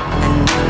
and